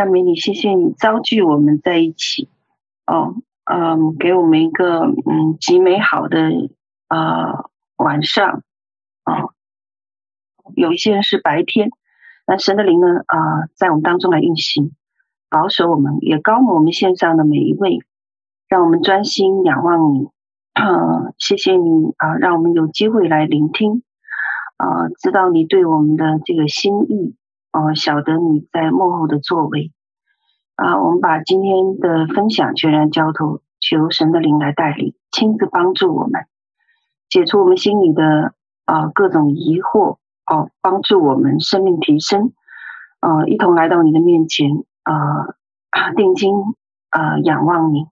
赞美你，谢谢你召聚我们在一起，哦，嗯，给我们一个嗯极美好的啊、呃、晚上，哦，有一些人是白天，那神的灵呢啊、在我们当中来运行，保守我们，也膏抹我们线上的每一位，让我们专心仰望你，啊、谢谢你啊、让我们有机会来聆听，啊、知道你对我们的这个心意。哦，晓得你在幕后的作为啊！我们把今天的分享全然交托，求神的灵来带领，亲自帮助我们，解除我们心里的啊各种疑惑哦，帮助我们生命提升啊！一同来到你的面前啊，定睛啊，仰望你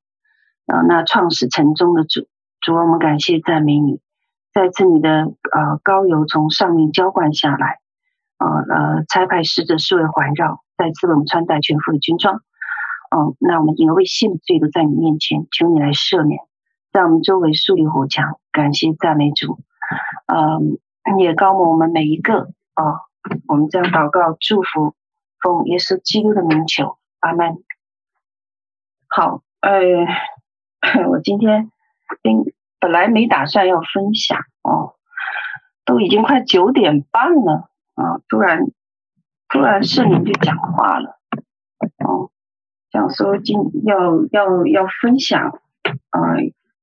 啊！那创始成终的主，主我们感谢赞美你，再次你的啊膏油从上面浇灌下来。啊呃，拆派使者四围环绕，再次为我们穿戴全副的军装。嗯，那我们因为信罪都在你面前，求你来赦免，在我们周围树立火墙。感谢赞美主，嗯，也膏抹我们每一个啊。我们这样祷告祝福，奉耶稣基督的名求，阿门。好，呃，我今天本来没打算要分享哦，都已经快九点半了。啊！突然，突然圣灵就讲话了，哦，讲说今要要要分享，啊、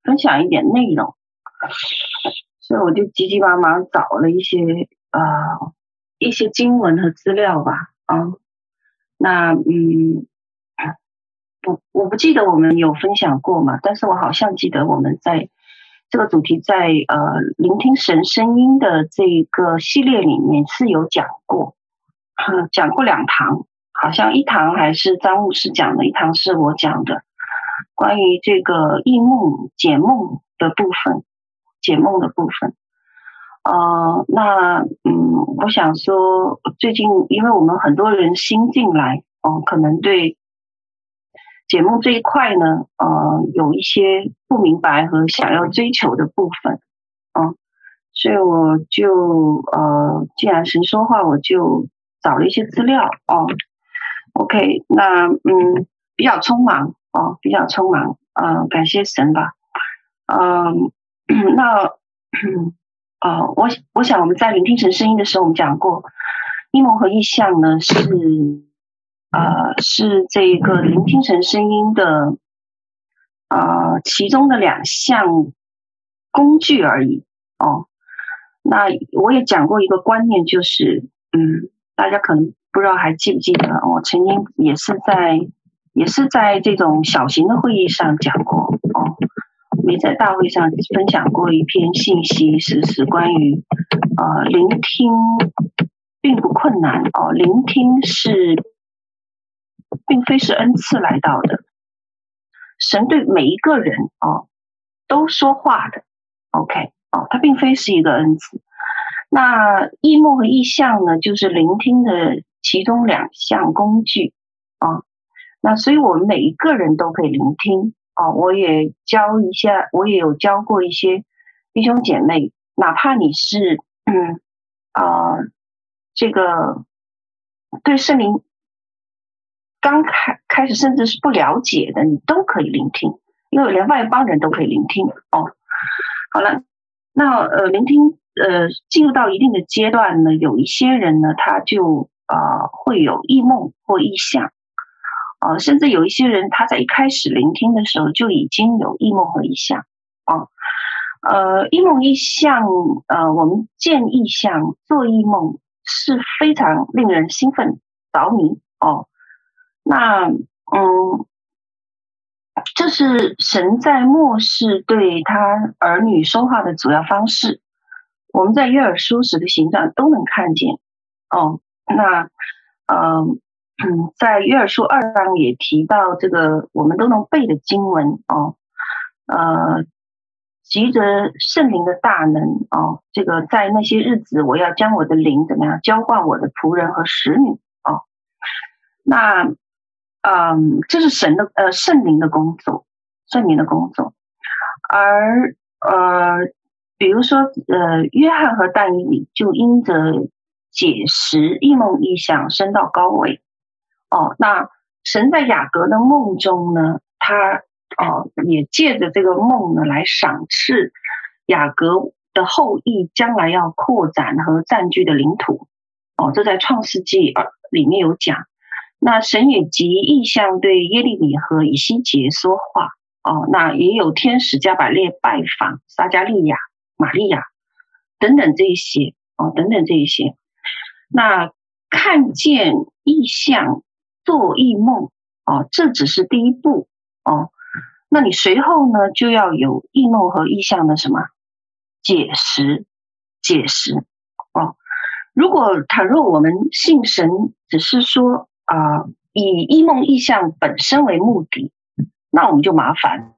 分享一点内容，所以我就急急忙忙找了一些啊、一些经文和资料吧，啊、那嗯，不，我不记得我们有分享过嘛，但是我好像记得我们在。这个主题在呃聆听神声音的这个系列里面是有讲过，讲过两堂，好像一堂还是张牧师讲的，一堂是我讲的，关于这个异梦解梦的部分，解梦的部分。呃，那嗯，我想说，最近因为我们很多人新进来，哦、可能对。解梦这一块呢，呃，有一些不明白和想要追求的部分，嗯、呃，所以我就呃，既然神说话，我就找了一些资料哦、OK，那嗯，比较匆忙哦、比较匆忙，嗯、呃，感谢神吧，嗯、呃，那啊、我我想我们在聆听神声音的时候，我们讲过，异梦和意象呢是。呃，是这个聆听神声音的啊、其中的两项工具而已哦。那我也讲过一个观念，就是嗯，大家可能不知道还记不记得，我曾经也是在也是在这种小型的会议上讲过哦，没在大会上分享过一篇信息，是是关于啊、呃，聆听并不困难哦，聆听是。并非是恩赐来到的，神对每一个人哦都说话的，OK 哦，它并非是一个恩赐。那异梦和意象呢，就是聆听的其中两项工具啊、那所以我们每一个人都可以聆听哦。我也教一下，我也有教过一些弟兄姐妹，哪怕你是嗯啊、这个对圣灵。刚开开始，甚至是不了解的，你都可以聆听，因为连外邦人都可以聆听哦。好了，那呃，聆听呃，进入到一定的阶段呢，有一些人呢，他就啊、呃、会有异梦或异象啊、呃，甚至有一些人他在一开始聆听的时候就已经有异梦和异象啊。呃，异梦异象，呃，我们见异象、做异梦是非常令人兴奋着迷哦。那嗯，这是神在末世对他儿女说话的主要方式。我们在约尔书时的形状都能看见哦。那嗯嗯，在约尔书二章也提到这个，我们都能背的经文哦。呃，借着圣灵的大能哦，这个在那些日子，我要将我的灵怎么样浇灌我的仆人和使女哦。那。嗯，这是神的呃圣灵的工作，圣灵的工作。而呃，比如说呃，约翰和但以理就因着解释异梦异象升到高位。哦，那神在雅各的梦中呢，他哦也借着这个梦呢来赏赐雅各的后裔将来要扩展和占据的领土。哦，这在创世纪里面有讲。那神也藉异象对耶利米和以西结说话。哦，那也有天使加百列拜访撒迦利亚、玛利亚等等这一些。哦，等等这一些。那看见异象。做异梦哦，这只是第一步哦。那你随后呢，就要有异梦和异象的什么解释？解释哦。如果倘若我们信神，只是说啊、以异梦异象本身为目的，那我们就麻烦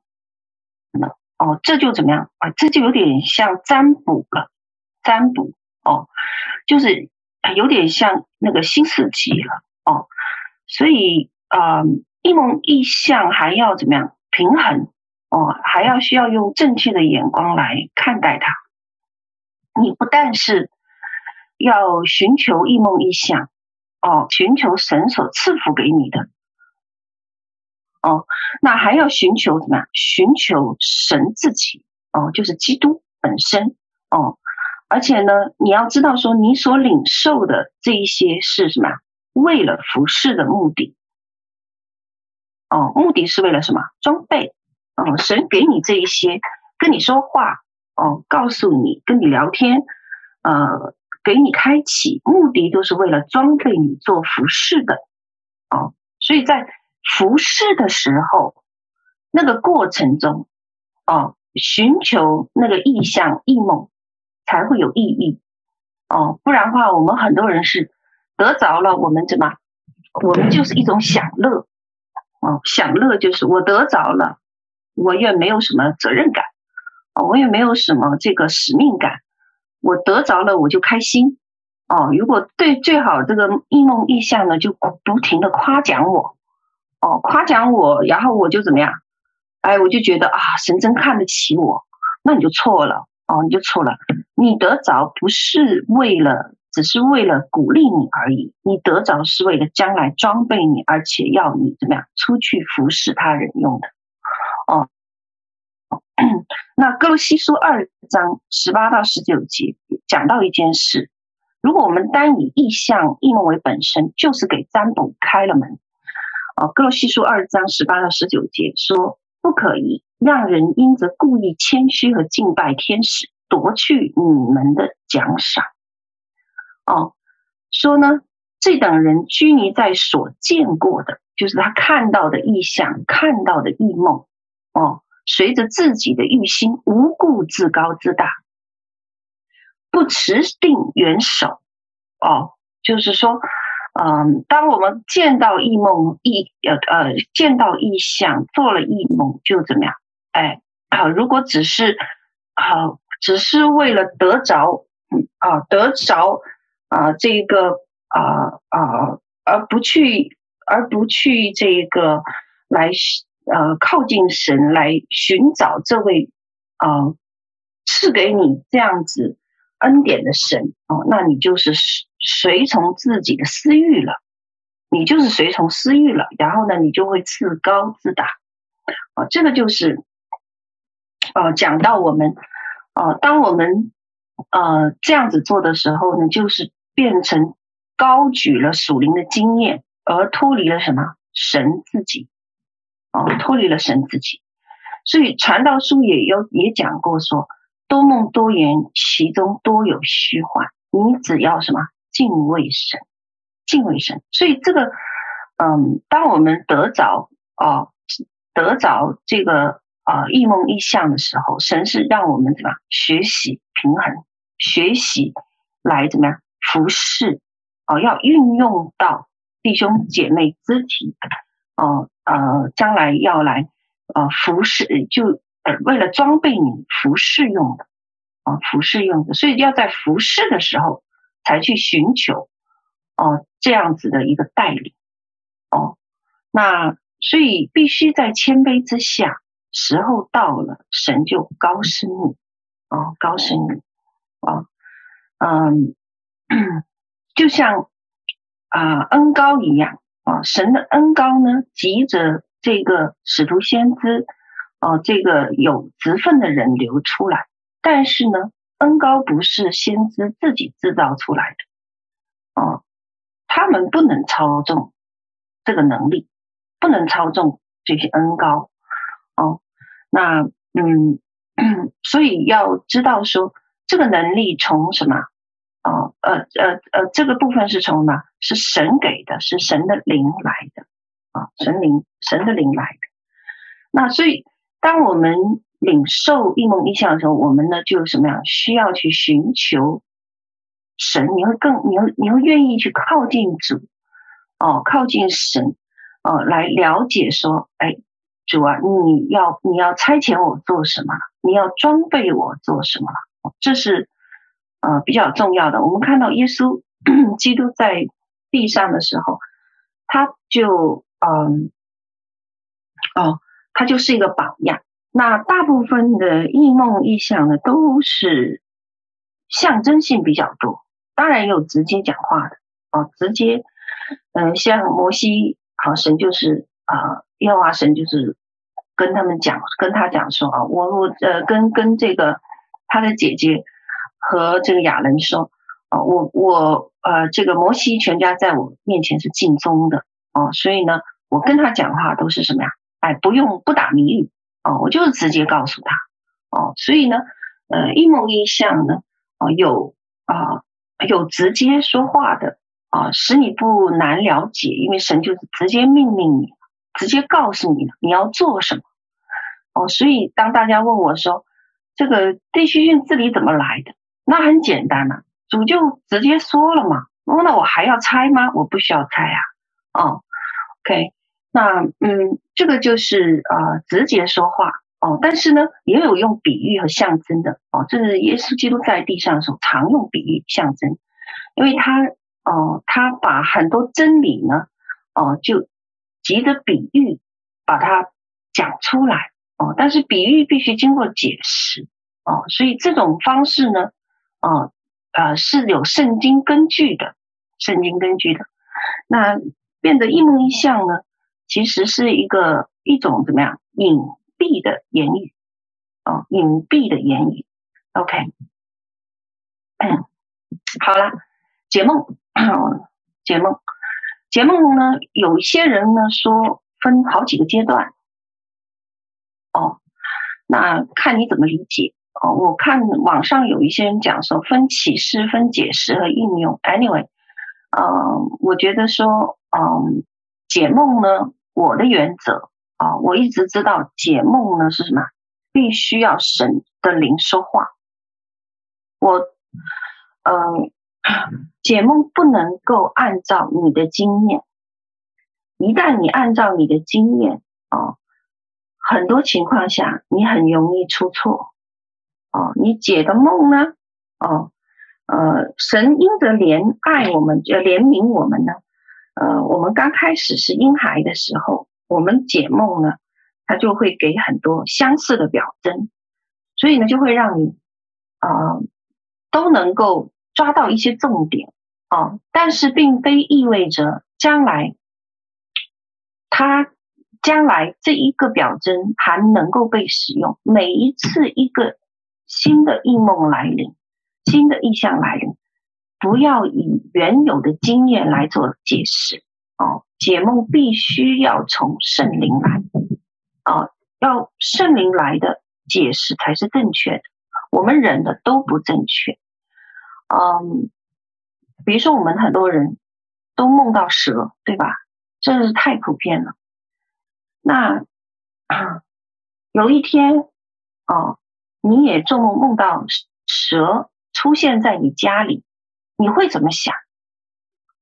了哦。这就怎么样啊？这就有点像占卜了，占卜哦，就是有点像那个新世纪了哦。所以，啊，异梦异象还要怎么样平衡哦？还要需要用正确的眼光来看待它。你不但是要寻求异梦异象哦，寻求神所赐福给你的哦，那还要寻求怎么样？寻求神自己哦，就是基督本身哦。而且呢，你要知道说，你所领受的这一些是什么？为了服侍的目的，哦，目的是为了什么？装备，哦，神给你这一些，跟你说话，哦，告诉你，跟你聊天，呃，给你开启，目的都是为了装备你做服饰的，哦，所以在服饰的时候，那个过程中，哦，寻求那个意象、异梦，才会有意义，哦，不然的话，我们很多人是。得着了，我们怎么？我们就是一种享乐，哦，享乐就是我得着了，我也没有什么责任感，哦，我也没有什么这个使命感，我得着了我就开心，哦，如果对最好这个异梦异象呢，就不停的夸奖我，哦，夸奖我，然后我就怎么样？哎，我就觉得啊，神真看得起我，那你就错了，哦，你就错了，你得着不是为了。只是为了鼓励你而已，你得着是为了将来装备你，而且要你怎么样出去服侍他人用的。哦，那哥罗西书二章十八到十九节讲到一件事：如果我们单以异象、异梦为本身，就是给占卜开了门。哦，哥罗西书二章十八到十九节说，不可以让人因着故意谦虚和敬拜天使，夺去你们的奖赏。哦，说呢，这等人拘泥在所见过的，就是他看到的异象，看到的异梦。哦，随着自己的欲心，无故自高自大，不持定元首。哦，就是说，嗯、当我们见到异梦异呃呃见到异象，做了异梦，就怎么样？哎啊、如果只是啊、只是为了得着，嗯啊，得着。啊，这个啊啊，而不去，而不去这个来呃靠近神，来寻找这位啊赐给你这样子恩典的神哦，那你就是随从自己的私欲了，你就是随从私欲了，然后呢，你就会自高自大啊，这个就是啊讲到我们啊，当我们呃这样子做的时候呢，就是。变成高举了属灵的经验，而脱离了什么？神自己脱离了神自己。所以传道书也有也讲过说，多梦多言，其中多有虚幻。你只要什么？敬畏神，敬畏神。所以这个，嗯，当我们得着哦，得着这个啊异梦异象的时候，神是让我们怎么学习平衡，学习来怎么样？服侍哦，要运用到弟兄姐妹肢体哦，呃，将来要来呃服侍，就呃为了装备你服侍用的啊、哦，服侍用的，所以要在服侍的时候才去寻求哦这样子的一个带领哦，那所以必须在谦卑之下，时候到了，神就高升你哦，高升你啊、哦，嗯。就像啊、恩高一样啊，神的恩高呢，急着这个使徒先知啊，这个有职分的人流出来。但是呢，恩高不是先知自己制造出来的，哦，他们不能操纵这个能力，不能操纵这些恩高，哦，那嗯，所以要知道说，这个能力从什么？哦，呃呃呃，这个部分是从哪？是神给的，是神的灵来的，啊、神灵，神的灵来的。那所以，当我们领受一梦一象的时候，我们呢就什么样？需要去寻求神，你会更，你会，你会愿意去靠近主，哦，靠近神，哦，来了解说，哎，主啊，你要你要差遣我做什么？你要装备我做什么？这是。呃，比较重要的，我们看到耶稣基督在地上的时候，他就嗯，哦，他就是一个榜样。那大部分的异梦异象呢，都是象征性比较多，当然也有直接讲话的哦，直接，嗯、呃，像摩西，好、哦、神就是啊，耶和华神就是跟他们讲，跟他讲说啊，我我呃，跟跟这个他的姐姐。和这个亚伦说：“哦，我我呃，这个摩西全家在我面前是尽忠的哦，所以呢，我跟他讲话都是什么呀？哎，不用不打谜语哦，我就是直接告诉他哦，所以呢，呃，异梦异象呢，哦，有啊、有直接说话的啊、使你不难了解，因为神就是直接命令你，直接告诉你你要做什么哦，所以当大家问我说这个地区性治理怎么来的？”那很简单了，主就直接说了嘛。那我还要猜吗？我不需要猜啊。哦，OK，那嗯，这个就是呃直接说话哦。但是呢，也有用比喻和象征的哦。这是耶稣基督在地上的时候常用比喻象征，因为他哦，他把很多真理呢哦，就借着比喻把它讲出来哦。但是比喻必须经过解释哦，所以这种方式呢。哦，呃，是有圣经根据的，圣经根据的。那变得一梦一象呢，其实是一个一种怎么样隐蔽的言语，哦，隐蔽的言语。OK，好了，解梦，解梦，解梦呢，有一些人呢说分好几个阶段，哦，那看你怎么理解。哦，我看网上有一些人讲说分启示、分解释和应用。Anyway，嗯、呃，我觉得说，嗯、解梦呢，我的原则啊、我一直知道解梦呢是什么，必须要神的灵说话。我，嗯、呃，解梦不能够按照你的经验，一旦你按照你的经验啊、很多情况下你很容易出错。哦，你解的梦呢？哦，呃，神因着怜爱我们，呃，怜悯我们呢。呃，我们刚开始是婴孩的时候，我们解梦呢，他就会给很多相似的表征，所以呢，就会让你啊、都能够抓到一些重点啊、哦。但是，并非意味着将来他将来这一个表征还能够被使用。每一次一个。新的异梦来临，新的异象来临，不要以原有的经验来做解释哦。解梦必须要从圣灵来，哦，要圣灵来的解释才是正确的。我们人的都不正确。嗯，比如说我们很多人都梦到蛇，对吧？这是太普遍了。那有一天，哦。你也做梦梦到蛇出现在你家里，你会怎么想？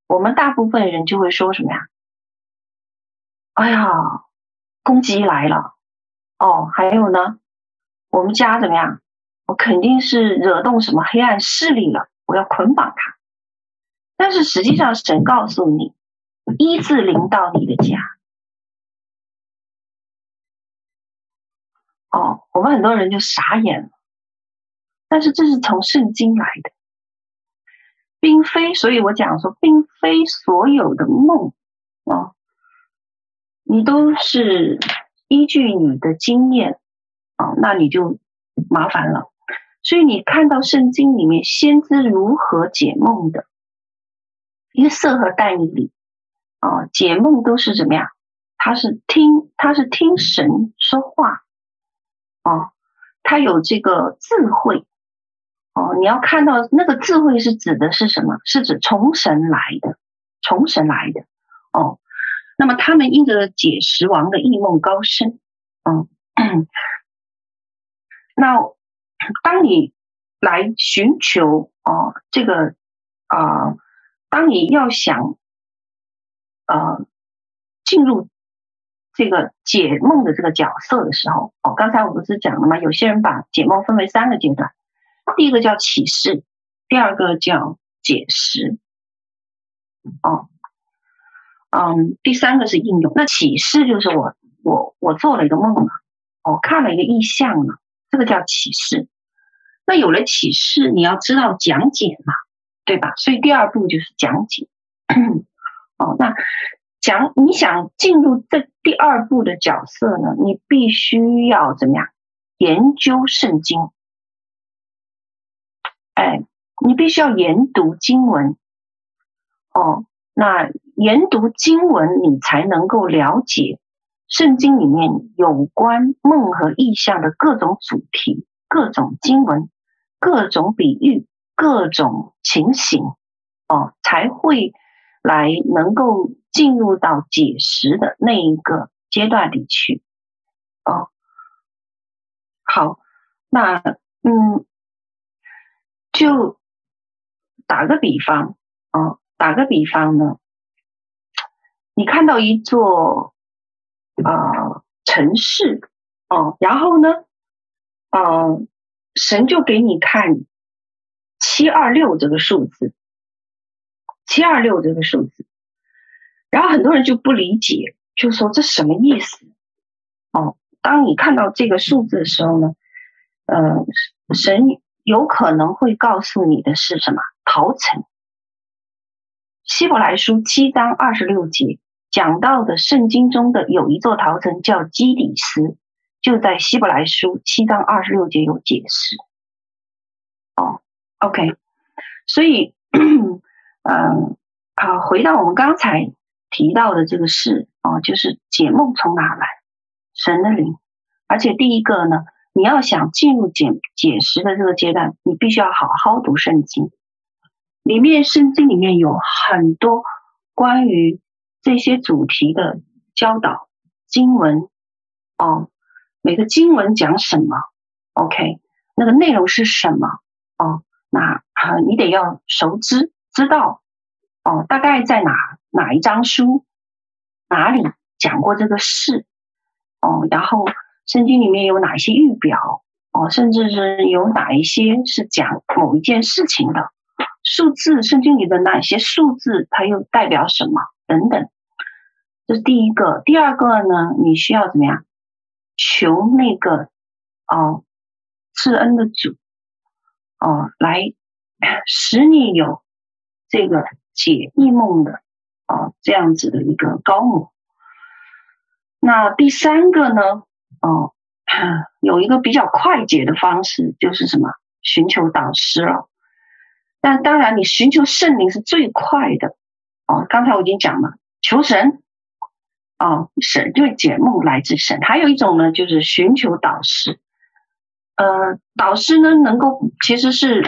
我们大部分人就会说什么呀？哎呀，公鸡来了！哦，还有呢，我们家怎么样？我肯定是惹动什么黑暗势力了，我要捆绑他。但是实际上，神告诉你，医治临到你的家。哦，我们很多人就傻眼了，但是这是从圣经来的，并非，所以我讲说，并非所有的梦，哦，你都是依据你的经验啊，那你就麻烦了。所以你看到圣经里面先知如何解梦的，约瑟和但以理啊，解梦都是怎么样？他是听，他是听神说话，哦，他有这个智慧，哦，你要看到那个智慧是指的是什么？是指从神来的，从神来的，哦，那么他们因着解石王的异梦高深，嗯，那当你来寻求哦，这个啊、当你要想啊进入。这个解梦的这个角色的时候，哦，刚才我不是讲了吗？有些人把解梦分为三个阶段，第一个叫启示，第二个叫解释，哦，嗯，第三个是应用。那启示就是我我我做了一个梦了，我看了一个意象了，这个叫启示。那有了启示，你要知道讲解嘛，对吧？所以第二步就是讲解。哦，那。想你想进入这第二步的角色呢，你必须要怎么样研究圣经？哎，你必须要研读经文。哦，那研读经文，你才能够了解圣经里面有关梦和意象的各种主题、各种经文、各种比喻、各种情形。哦，才会来能够。进入到解石的那一个阶段里去，哦，好，那嗯，就打个比方，哦，打个比方呢，你看到一座啊、城市，哦，然后呢，呃，神就给你看七二六这个数字，七二六这个数字。然后很多人就不理解，就说这什么意思？哦，当你看到这个数字的时候呢，呃，神有可能会告诉你的是什么？逃城。希伯来书七章二十六节讲到的圣经中的有一座逃城叫基底斯，就在希伯来书七章二十六节有解释。哦，OK，所以，嗯，好，回到我们刚才。提到的这个事哦，就是解梦从哪来？神的灵，而且第一个呢，你要想进入解解释的这个阶段，你必须要好好读圣经。里面圣经里面有很多关于这些主题的教导经文哦，每个经文讲什么？OK，那个内容是什么？哦，那啊，你得要熟知知道哦，大概在哪？哪一章书，哪里讲过这个事？哦，然后圣经里面有哪一些预表？哦，甚至是有哪一些是讲某一件事情的数字？圣经里的哪些数字，它又代表什么？等等，这是第一个。第二个呢，你需要怎么样？求那个哦，赐恩的主哦，来使你有这个解异梦的。哦，这样子的一个高模。那第三个呢？哦，有一个比较快捷的方式，就是什么？寻求导师了。但当然，你寻求圣灵是最快的。哦，刚才我已经讲了，求神。哦，神就解梦来自神。还有一种呢，就是寻求导师。呃，导师呢，能够其实是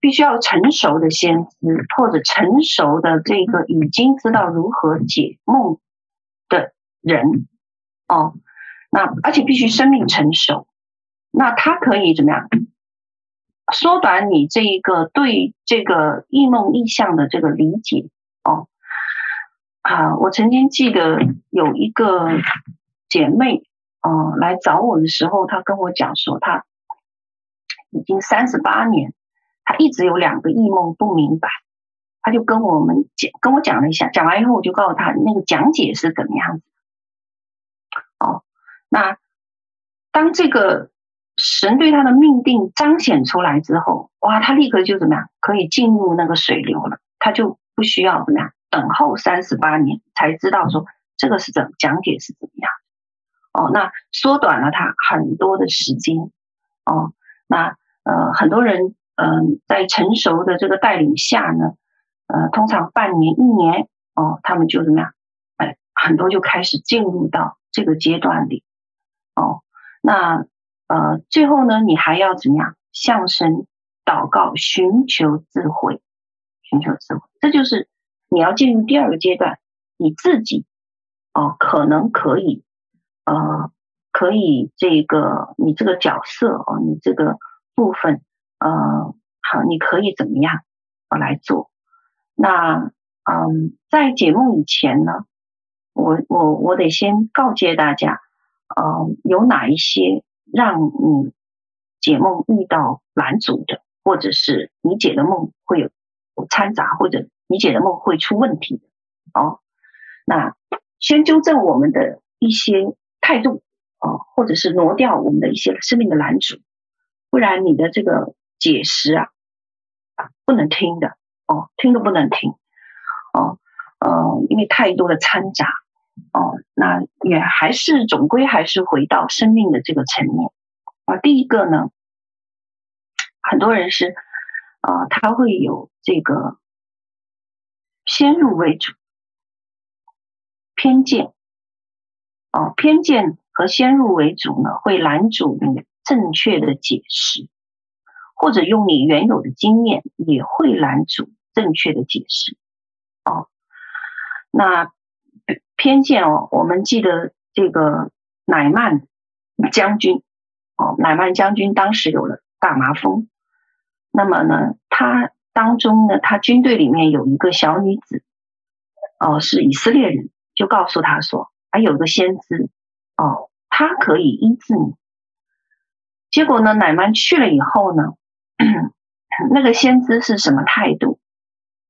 必须要成熟的先知，或者成熟的这个已经知道如何解梦的人哦。那而且必须生命成熟，那他可以怎么样缩短你这一个对这个异梦异象的这个理解哦？啊，我曾经记得有一个姐妹哦来找我的时候，她跟我讲说她。已经三十八年，他一直有两个异梦不明白，他就跟我们讲，跟我讲了一下，讲完以后我就告诉他那个讲解是怎么样子。哦，那当这个神对他的命定彰显出来之后，哇，他立刻就怎么样，可以进入那个水流了，他就不需要怎么样等候三十八年才知道说这个是怎么讲解是怎么样？哦，那缩短了他很多的时间。哦，那呃很多人嗯、在成熟的这个带领下呢，呃通常半年一年哦，他们就怎么样？哎，很多就开始进入到这个阶段里。哦，那呃最后呢，你还要怎么样？向神祷告，寻求智慧，寻求智慧，这就是你要进入第二个阶段，你自己哦，可能可以，呃，可以这个你这个角色哦，你这个部分，呃，好，你可以怎么样我来做？那嗯，在解梦以前呢，我我我得先告诫大家，呃，有哪一些让你。解梦遇到拦阻的，或者是你解的梦会有掺杂，或者你解的梦会出问题的哦。那先纠正我们的一些态度哦，或者是挪掉我们的一些生命的拦阻，不然你的这个解释啊不能听的哦，听都不能听哦，呃，因为太多的掺杂哦，那也还是总归还是回到生命的这个层面。啊，第一个呢，很多人是啊、他会有这个先入为主偏见，哦、偏见和先入为主呢，会拦阻你正确的解释，或者用你原有的经验也会拦阻正确的解释，哦、那偏见哦，我们记得这个乃曼将军。哦，乃曼将军当时有了大麻风，那么呢，他当中呢，他军队里面有一个小女子，哦，是以色列人，就告诉他说，还有个先知，哦，他可以医治你。结果呢，乃曼去了以后呢，那个先知是什么态度？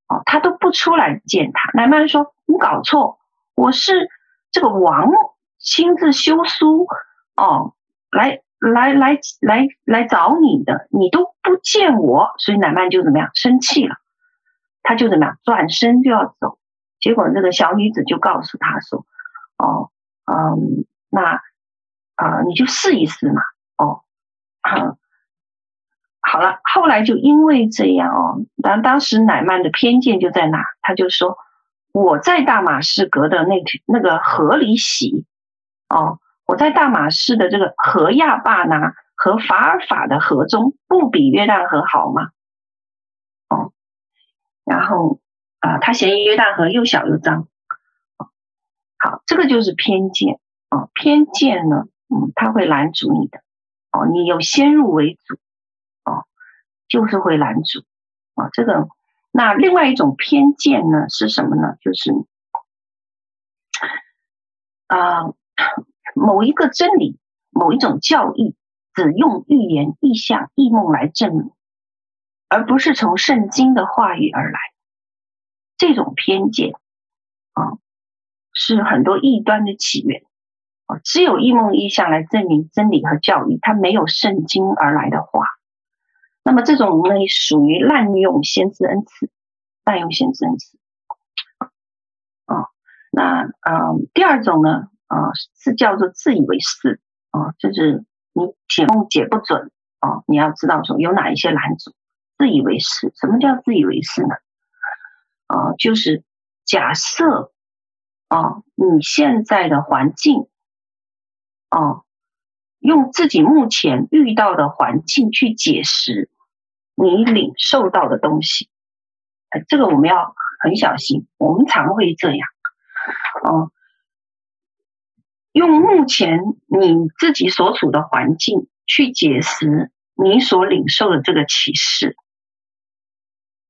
哦，他都不出来见他。乃曼说：“你搞错，我是这个王亲自修书，哦，来。”来来来来找你的，你都不见我，所以乃曼就怎么样生气了，他就怎么样转身就要走，结果那个小女子就告诉他说：“哦，嗯，那啊、你就试一试嘛，哦，好，好了。”后来就因为这样哦，当当时乃曼的偏见就在哪，他就说：“我在大马士革的那那个河里洗，哦。”我在大马士的这个河亚巴拿和法尔法的河中，不比约旦河好吗？哦，然后啊、他嫌约旦河又小又脏。好，这个就是偏见哦，偏见呢，嗯，他会拦阻你的哦，你有先入为主，就是会拦阻啊、这个那另外一种偏见呢是什么呢？就是啊。某一个真理，某一种教义，只用预言、异象、异梦来证明，而不是从圣经的话语而来。这种偏见啊，是很多异端的起源啊。只有异梦、异象来证明真理和教义，它没有圣经而来的话，那么这种呢，属于滥用先知恩赐，滥用先知恩赐。啊，那嗯，第二种呢？啊，是叫做自以为是啊，就是你解梦解不准啊，你要知道说有哪一些拦阻。自以为是，什么叫自以为是呢？啊，就是假设啊，你现在的环境啊，用自己目前遇到的环境去解释你领受到的东西，哎，这个我们要很小心，我们常会这样，哦。用目前你自己所处的环境去解释你所领受的这个启示，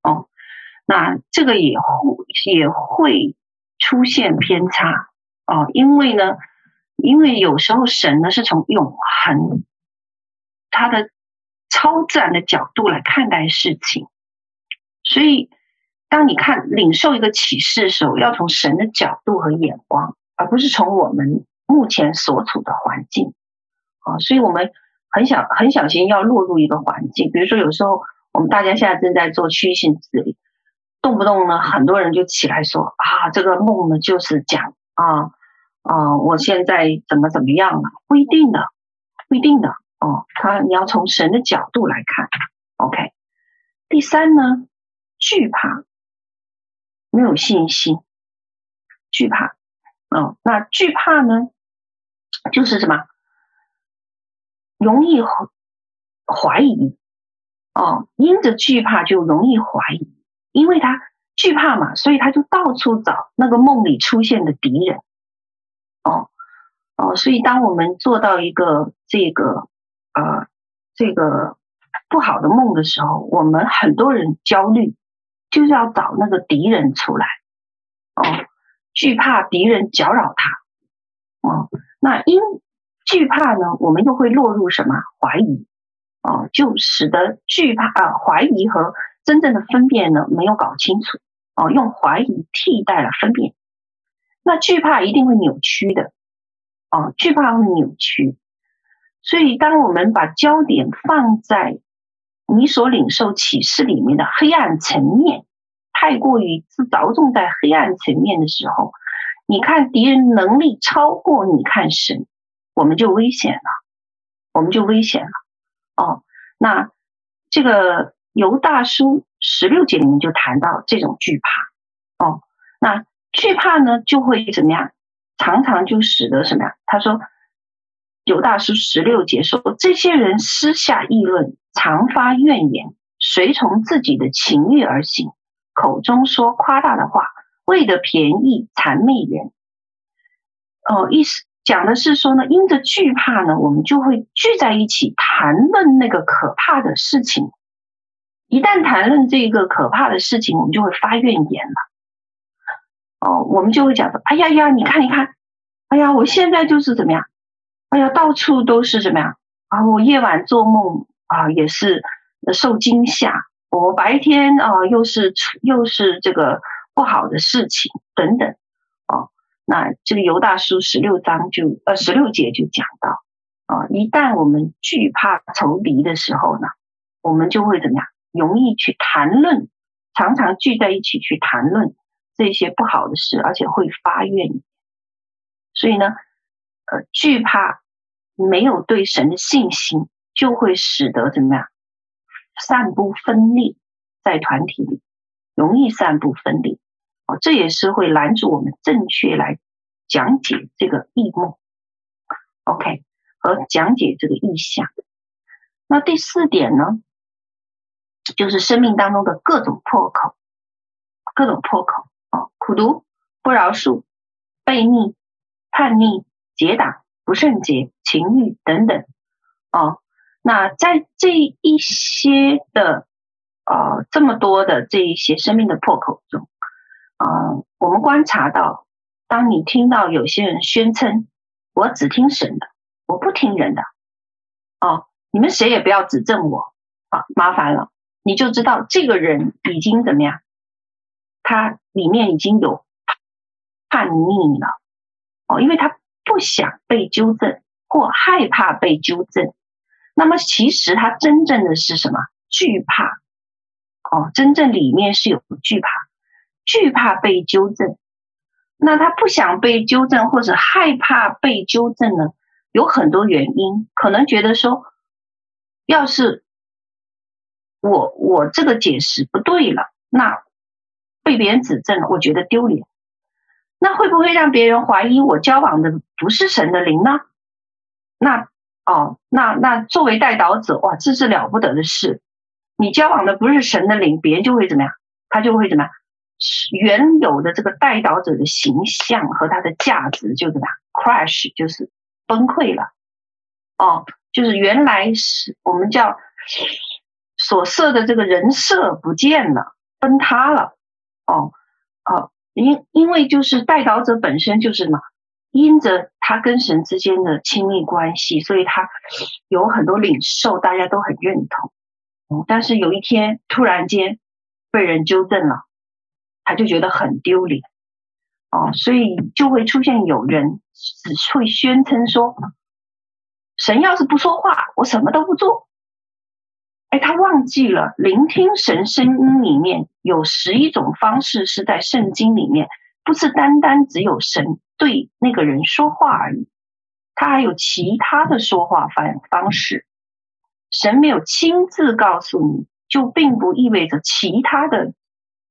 哦，那这个也会也会出现偏差。哦，因为呢，因为有时候神呢是从永恒他的超自然的角度来看待事情，所以当你看领受一个启示的时候，要从神的角度和眼光，而不是从我们。目前所处的环境，啊，所以我们很小很小心要落入一个环境。比如说，有时候我们大家现在正在做区域性治理，动不动呢，很多人就起来说啊，这个梦呢就是讲啊啊、我现在怎么怎么样了？不一定的，不一定的哦。他你要从神的角度来看，OK。第三呢，惧怕，没有信心，惧怕，哦，那惧怕呢，就是什么？容易怀疑，哦，因着惧怕就容易怀疑，因为他惧怕嘛，所以他就到处找那个梦里出现的敌人，哦，哦，所以当我们做到一个这个呃这个。不好的梦的时候，我们很多人焦虑，就是要找那个敌人出来，哦，惧怕敌人搅扰他，哦，那因惧怕呢，我们又会落入什么怀疑，哦，就使得惧怕啊怀疑和真正的分辨呢没有搞清楚，哦，用怀疑替代了分辨，那惧怕一定会扭曲的，哦，惧怕会扭曲，所以当我们把焦点放在你所领受启示里面的黑暗层面，太过于是着重在黑暗层面的时候，你看敌人能力超过你看神，我们就危险了，我们就危险了。哦，那这个犹大书十六节里面就谈到这种惧怕。哦，那惧怕呢就会怎么样？常常就使得什么呀？他说。犹大书十六节说：“这些人私下议论，常发怨言，随从自己的情欲而行，口中说夸大的话，为得便宜谄媚人。”哦，意思讲的是说呢，因着惧怕呢，我们就会聚在一起谈论那个可怕的事情。一旦谈论这个可怕的事情，我们就会发怨言了。哦，我们就会讲说：“哎呀呀，你看，你看，哎呀，我现在就是怎么样？”哎呀，到处都是怎么样啊？我夜晚做梦啊，也是受惊吓。我白天啊，又是又是这个不好的事情等等。哦，那这个犹大书十六章就呃十六节就讲到啊，一旦我们惧怕仇敌的时候呢，我们就会怎么样？容易去谈论，常常聚在一起去谈论这些不好的事，而且会发怨。所以呢。呃，惧怕没有对神的信心，就会使得怎么样？散布分裂在团体里，容易散布分裂。哦，这也是会拦住我们正确来讲解这个异梦。OK，和讲解这个意象。那第四点呢，就是生命当中的各种破口，各种破口，苦毒、不饶恕、悖逆、叛逆。结党、不圣洁、情欲等等，哦，那在这一些的呃这么多的这一些生命的破口中，啊、我们观察到，当你听到有些人宣称我只听神的，我不听人的，哦，你们谁也不要指正我，啊，麻烦了，你就知道这个人已经怎么样，他里面已经有叛逆了，哦，因为他。不想被纠正或害怕被纠正，那么其实他真正的是什么？惧怕哦，真正里面是有惧怕，惧怕被纠正。那他不想被纠正或者害怕被纠正呢？有很多原因，可能觉得说，要是我我这个解释不对了，那被别人指正了，我觉得丢脸。那会不会让别人怀疑我交往的不是神的灵呢？那哦，那那作为代导者，哇，这是了不得的事。你交往的不是神的灵，别人就会怎么样？他就会怎么样？原有的这个代导者的形象和他的价值就怎么样？crash，就是崩溃了。哦，就是原来是我们叫所设的这个人设不见了，崩塌了。哦，哦。因因为就是代祷者本身就是什么，因着他跟神之间的亲密关系，所以他有很多领受，大家都很认同。但是有一天突然间被人纠正了，他就觉得很丢脸。哦，所以就会出现有人只会宣称说，神要是不说话，我什么都不做。哎，他忘记了聆听神声音里面有十一种方式是在圣经里面，不是单单只有神对那个人说话而已，他还有其他的说话方方式。神没有亲自告诉你，就并不意味着其他的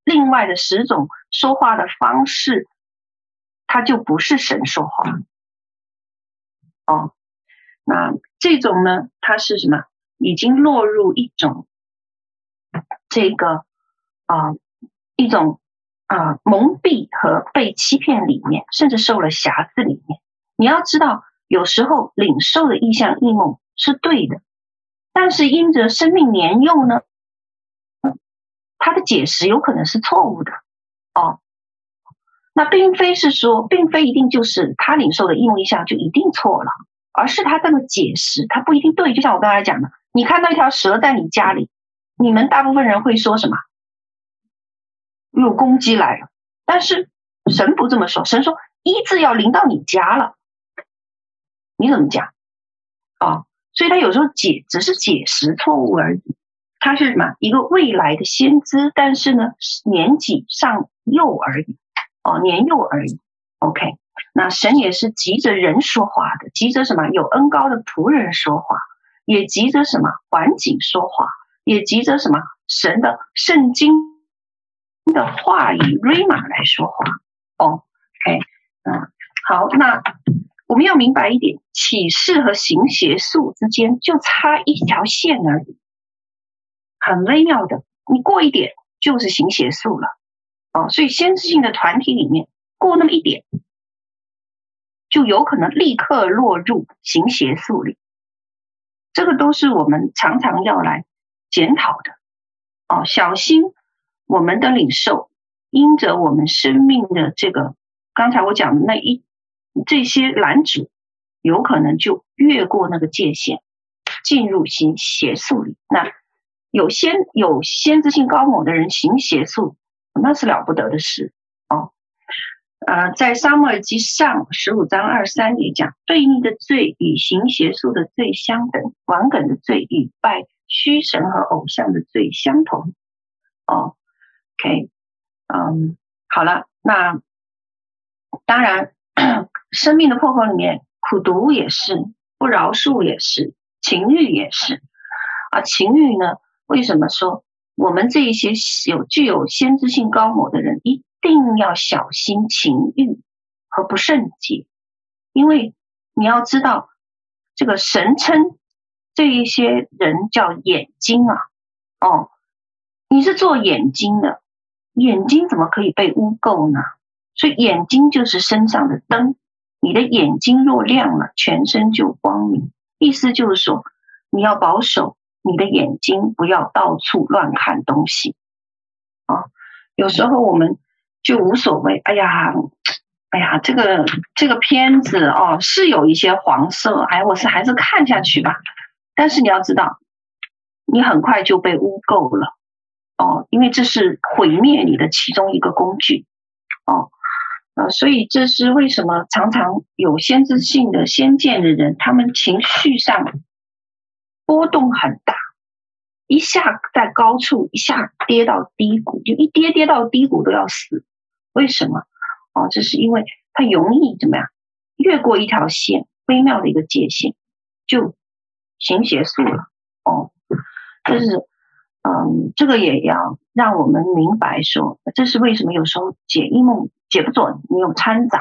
另外的十种说话的方式，他就不是神说话。哦，那这种呢，它是什么？已经落入一种这个啊、一种啊、蒙蔽和被欺骗里面，甚至受了瑕疵里面。你要知道，有时候领受的意象异梦是对的。但是因着生命年幼呢，他的解释有可能是错误的哦。那并非是说，并非一定就是他领受的异梦意象就一定错了，而是他这个解释他不一定对。就像我刚才讲的，你看到一条蛇在你家里，你们大部分人会说什么？有攻击来了。但是神不这么说，神说医治要临到你家了，你怎么讲？哦。所以他有时候解只是解释错误而已，他是什么一个未来的先知，但是呢年纪尚幼而已，哦年幼而已。OK，那神也是急着人说话的，急着什么有恩高的仆人说话，也急着什么环境说话，也急着什么神的圣经的话语 Rhema 来说话。哦，OK，嗯，好，那。我们要明白一点，启示和行邪术之间就差一条线而已，很微妙的。你过一点就是行邪术了，哦，所以先知性的团体里面过那么一点，就有可能立刻落入行邪术里。这个都是我们常常要来检讨的，哦，小心我们的领受，因着我们生命的这个，刚才我讲的那一。这些拦阻有可能就越过那个界限，进入行邪术里。那有先有先知性高某的人行邪术，那是了不得的事哦。呃，在沙漠耳记上十五章二三节讲，悖逆的罪与行邪术的罪相等，顽梗的罪与拜虚神和偶像的罪相同。哦，OK，嗯，好了，那当然。生命的破口里面，苦毒也是，不饶恕也是，情欲也是。啊，情欲呢？为什么说我们这一些有具有先知性高某的人一定要小心情欲和不圣洁？因为你要知道，这个神称这一些人叫眼睛啊，哦，你是做眼睛的，眼睛怎么可以被污垢呢？所以眼睛就是身上的灯。你的眼睛若亮了，全身就光明。意思就是说，你要保守你的眼睛，不要到处乱看东西啊。有时候我们就无所谓，哎呀，哎呀，这个这个片子哦，是有一些黄色，哎，我是还是看下去吧。但是你要知道，你很快就被污垢了哦，因为这是毁灭你的其中一个工具哦。所以这是为什么常常有先知性的先见的人，他们情绪上波动很大，一下在高处，一下跌到低谷，就一跌跌到低谷都要死。为什么？哦，这是因为他容易怎么样越过一条线，微妙的一个界限，就行邪术了。哦，这是嗯，这个也要让我们明白说，这是为什么有时候解异梦。解不准，你有掺杂。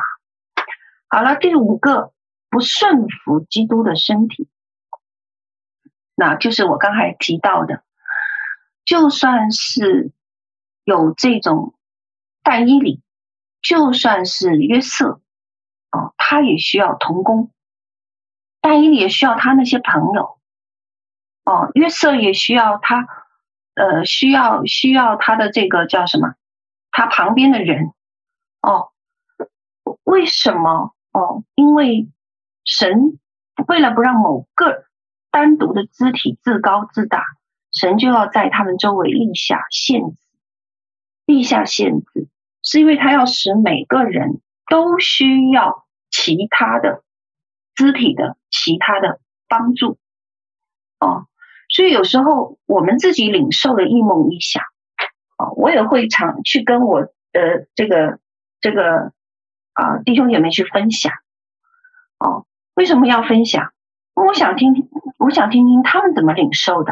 好了，第五个不顺服基督的身体，那就是我刚才提到的，就算是有这种但伊里，就算是约瑟，哦，他也需要同工，但伊里也需要他那些朋友，哦，约瑟也需要他，呃，需要需要他的这个叫什么？他旁边的人。哦，为什么？哦，因为神为了不让某个单独的肢体自高自大，神就要在他们周围立下限制。立下限制，是因为他要使每个人都需要其他的肢体的其他的帮助。哦，所以有时候我们自己领受的异梦异想，哦，我也会常去跟我的这个。这个啊、弟兄姐妹去分享。哦，为什么要分享？我想听听，我想听听他们怎么领受的，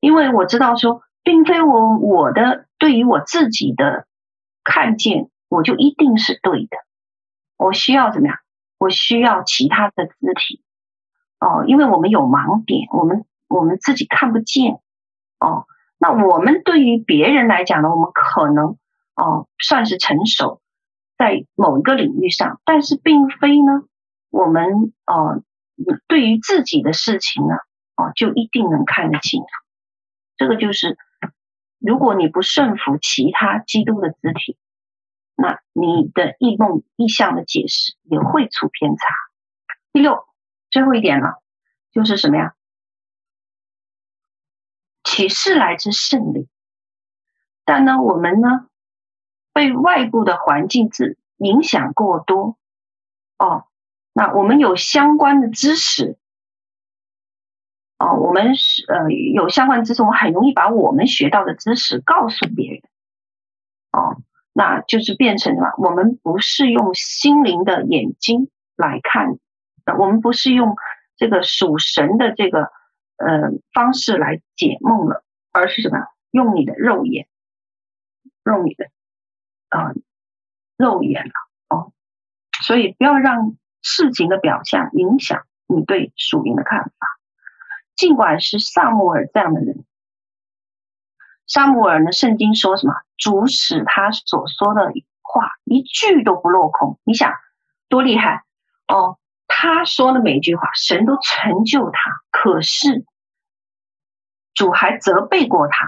因为我知道说，并非我我的对于我自己的看见，我就一定是对的。我需要怎么样？我需要其他的肢体。哦，因为我们有盲点，我们我们自己看不见。哦，那我们对于别人来讲呢，我们可能哦算是成熟在某一个领域上，但是并非呢，我们哦对于自己的事情呢，哦就一定能看得清楚。这个就是，如果你不顺服其他基督的肢体，那你的异梦异象的解释也会出偏差。第六，最后一点了，就是什么呀？启示来自圣灵，但呢，我们呢被外部的环境之影响过多哦。那我们有相关的知识哦，我们是呃有相关知识，我很容易把我们学到的知识告诉别人哦，那就是变成了我们不是用心灵的眼睛来看，我们不是用这个属神的这个。呃，方式来解梦了，而是什么？用你的肉眼，用你的啊、呃、肉眼了哦。所以不要让事情的表象影响你对属灵的看法。尽管是撒母耳这样的人，撒母耳呢，圣经说什么？主使他所说的话一句都不落空。你想多厉害哦！他说的每一句话，神都成就他。可是。主还责备过他，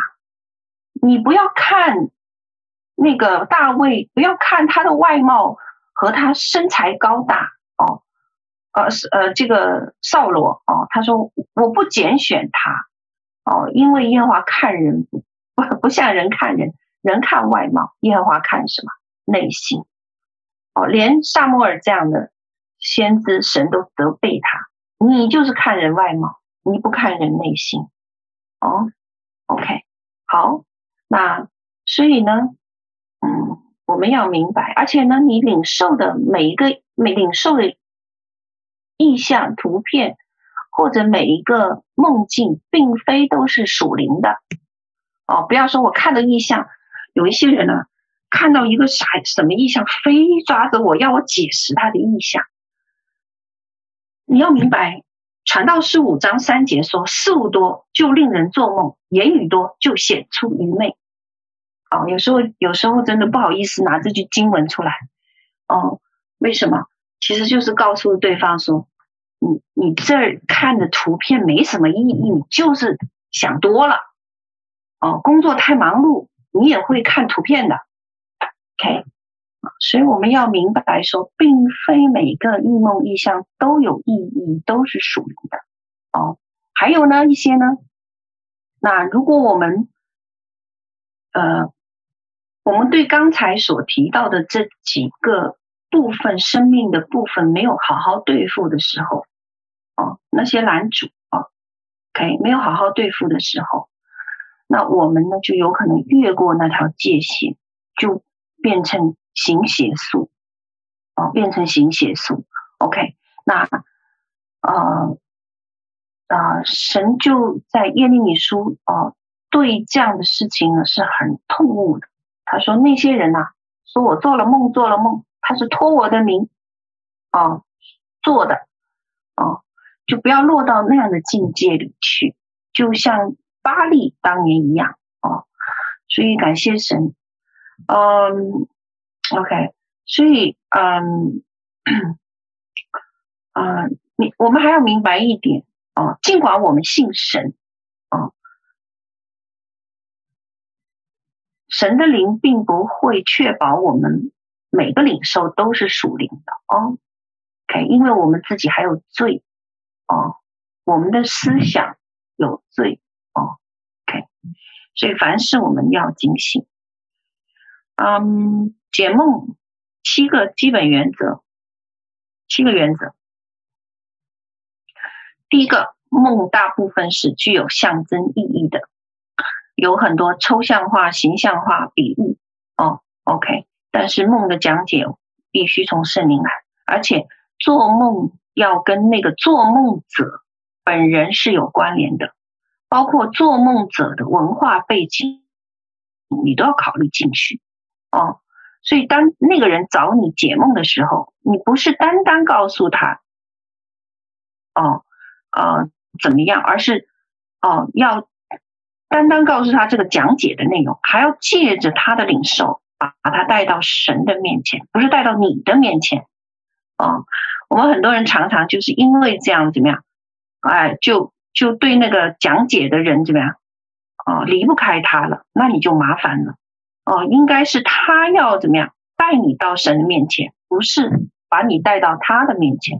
你不要看那个大卫，不要看他的外貌和他身材高大哦，呃是呃这个扫罗哦，他说我不拣选他哦，因为耶和华看人不不像人看人，人看外貌，耶和华看什么内心哦，连撒摩尔这样的先知，神都责备他，你就是看人外貌，你不看人内心。哦，OK，好，那所以呢，嗯，我们要明白，而且呢，你领受的每一个每领受的意象、图片或者每一个梦境，并非都是属灵的。哦，不要说我看到意象，有一些人呢，看到一个啥什么意象，非抓着我要我解释他的意象。你要明白。传道书五章三节说：“事物多就令人做梦，言语多就显出愚昧。”哦，有时候有时候真的不好意思拿这句经文出来。哦，为什么？其实就是告诉对方说：“你你这儿看的图片没什么意义，你就是想多了。”哦，工作太忙碌，你也会看图片的。OK。所以我们要明白来说，并非每个异梦异象都有意义，都是属灵的哦。还有呢，一些呢，那如果我们呃，我们对刚才所提到的这几个部分生命的部分没有好好对付的时候，哦，那些拦阻哦，OK，没有好好对付的时候，那我们呢就有可能越过那条界限，就变成。行邪术，哦，变成行邪术。OK，那，呃，呃，神就在耶利米书哦，对这样的事情呢是很痛恶的。他说那些人呐、说我做了梦，做了梦，他是托我的名，哦，做的，哦，就不要落到那样的境界里去，就像巴利当年一样，哦，所以感谢神，嗯。OK，所以，嗯，啊、你我们还要明白一点哦，尽管我们信神，哦，神的灵并不会确保我们每个领受都是属灵的哦。OK，因为我们自己还有罪哦，我们的思想有罪哦。OK，所以凡事我们要警醒，嗯。解梦七个基本原则，七个原则。第一个，梦大部分是具有象征意义的，有很多抽象化、形象化、比喻。哦，OK。但是梦的讲解必须从圣灵来，而且做梦要跟那个做梦者本人是有关联的，包括做梦者的文化背景，你都要考虑进去哦。所以当那个人找你解梦的时候，你不是单单告诉他，哦，呃，怎么样，而是哦要。单单告诉他这个讲解的内容，还要借着他的领受，把他带到神的面前，不是带到你的面前。哦，我们很多人常常就是因为这样怎么样，哎，就就对那个讲解的人怎么样，哦，离不开他了，那你就麻烦了。哦，应该是他要怎么样带你到神的面前，不是把你带到他的面前。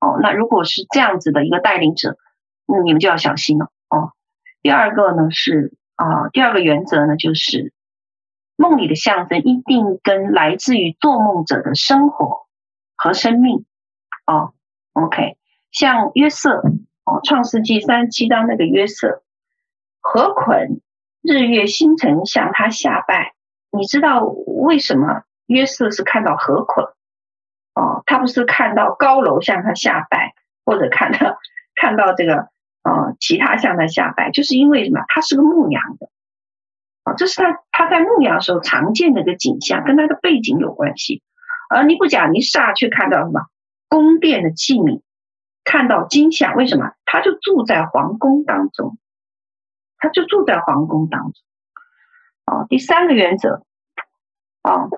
哦，那如果是这样子的一个带领者，那你们就要小心了。哦。第二个呢是啊，第二个原则呢就是梦里的象征一定跟来自于做梦者的生活和生命哦。OK，像约瑟哦，《创世纪》三十七章那个约瑟，何捆日月星辰向他下拜，你知道为什么约瑟是看到何捆？哦，他不是看到高楼向他下拜，或者看到看到这个。呃，其他向他下拜，就是因为什么？他是个牧羊的，啊，这是他他在牧羊时候常见的一个景象，跟他的背景有关系。而尼布甲尼撒却看到什么？宫殿的器皿，看到金像，为什么？他就住在皇宫当中，他就住在皇宫当中。啊，第三个原则，啊，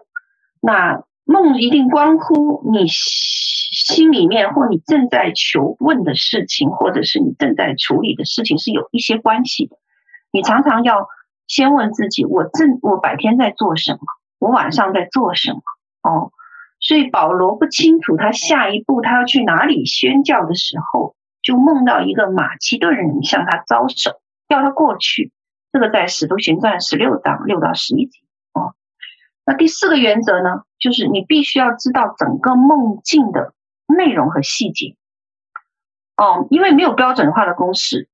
那梦一定关乎你。心里面或你正在求问的事情，或者是你正在处理的事情是有一些关系的。你常常要先问自己：我正我白天在做什么？我晚上在做什么？哦，所以保罗不清楚他下一步他要去哪里宣教的时候，就梦到一个马其顿人向他招手，叫他过去。这个在《使徒行传》十六章六到十一节。哦，那第四个原则呢，就是你必须要知道整个梦境的。内容和细节，哦，因为没有标准化的公式。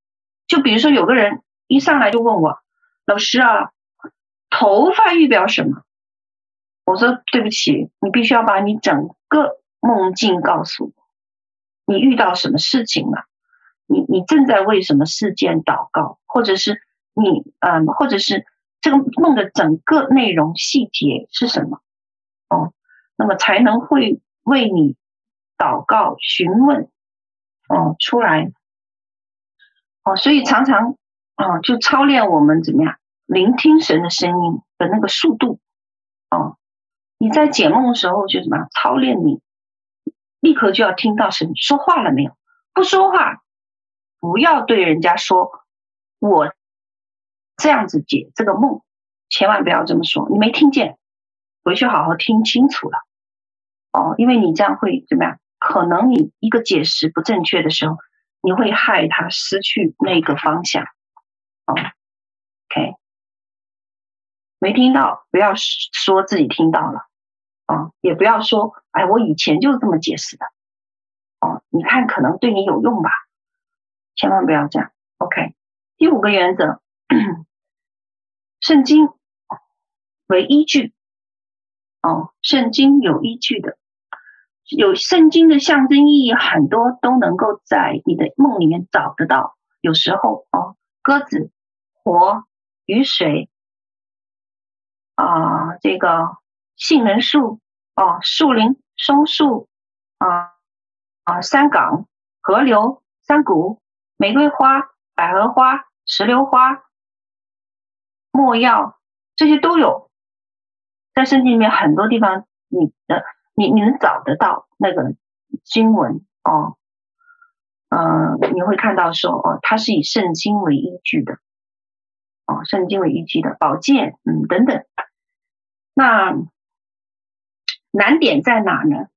就比如说，有个人一上来就问我：“老师啊，头发预表什么？”我说：“对不起，你必须要把你整个梦境告诉我。你遇到什么事情了？你你正在为什么事件祷告？或者是你嗯，或者是这个梦的整个内容细节是什么？哦，那么才能会为你。”祷告、询问，哦，出来，哦，所以常常，哦，就操练我们怎么样聆听神的声音的那个速度，哦，你在解梦的时候就怎么操练你，立刻就要听到神说话了没有？不说话，不要对人家说，我这样子解这个梦，千万不要这么说，你没听见，回去好好听清楚了，哦，因为你这样会怎么样？可能你一个解释不正确的时候，你会害他失去那个方向。哦，OK，没听到，不要说自己听到了，啊，也不要说，哎，我以前就是这么解释的，哦，你看可能对你有用吧，千万不要这样。OK，第五个原则，圣经为依据，哦，圣经有依据的。有圣经的象征意义很多，都能够在你的梦里面找得到。有时候哦，鸽子、火、雨水啊，这个杏仁树哦，树林、松树啊啊，山岗、河流、山谷、玫瑰花、百合花、石榴花、没药，这些都有。在圣经里面很多地方，你的。你你能找得到那个经文哦，嗯、你会看到说哦，它是以圣经为依据的，哦，圣经为依据的宝剑，嗯，等等。那难点在哪呢？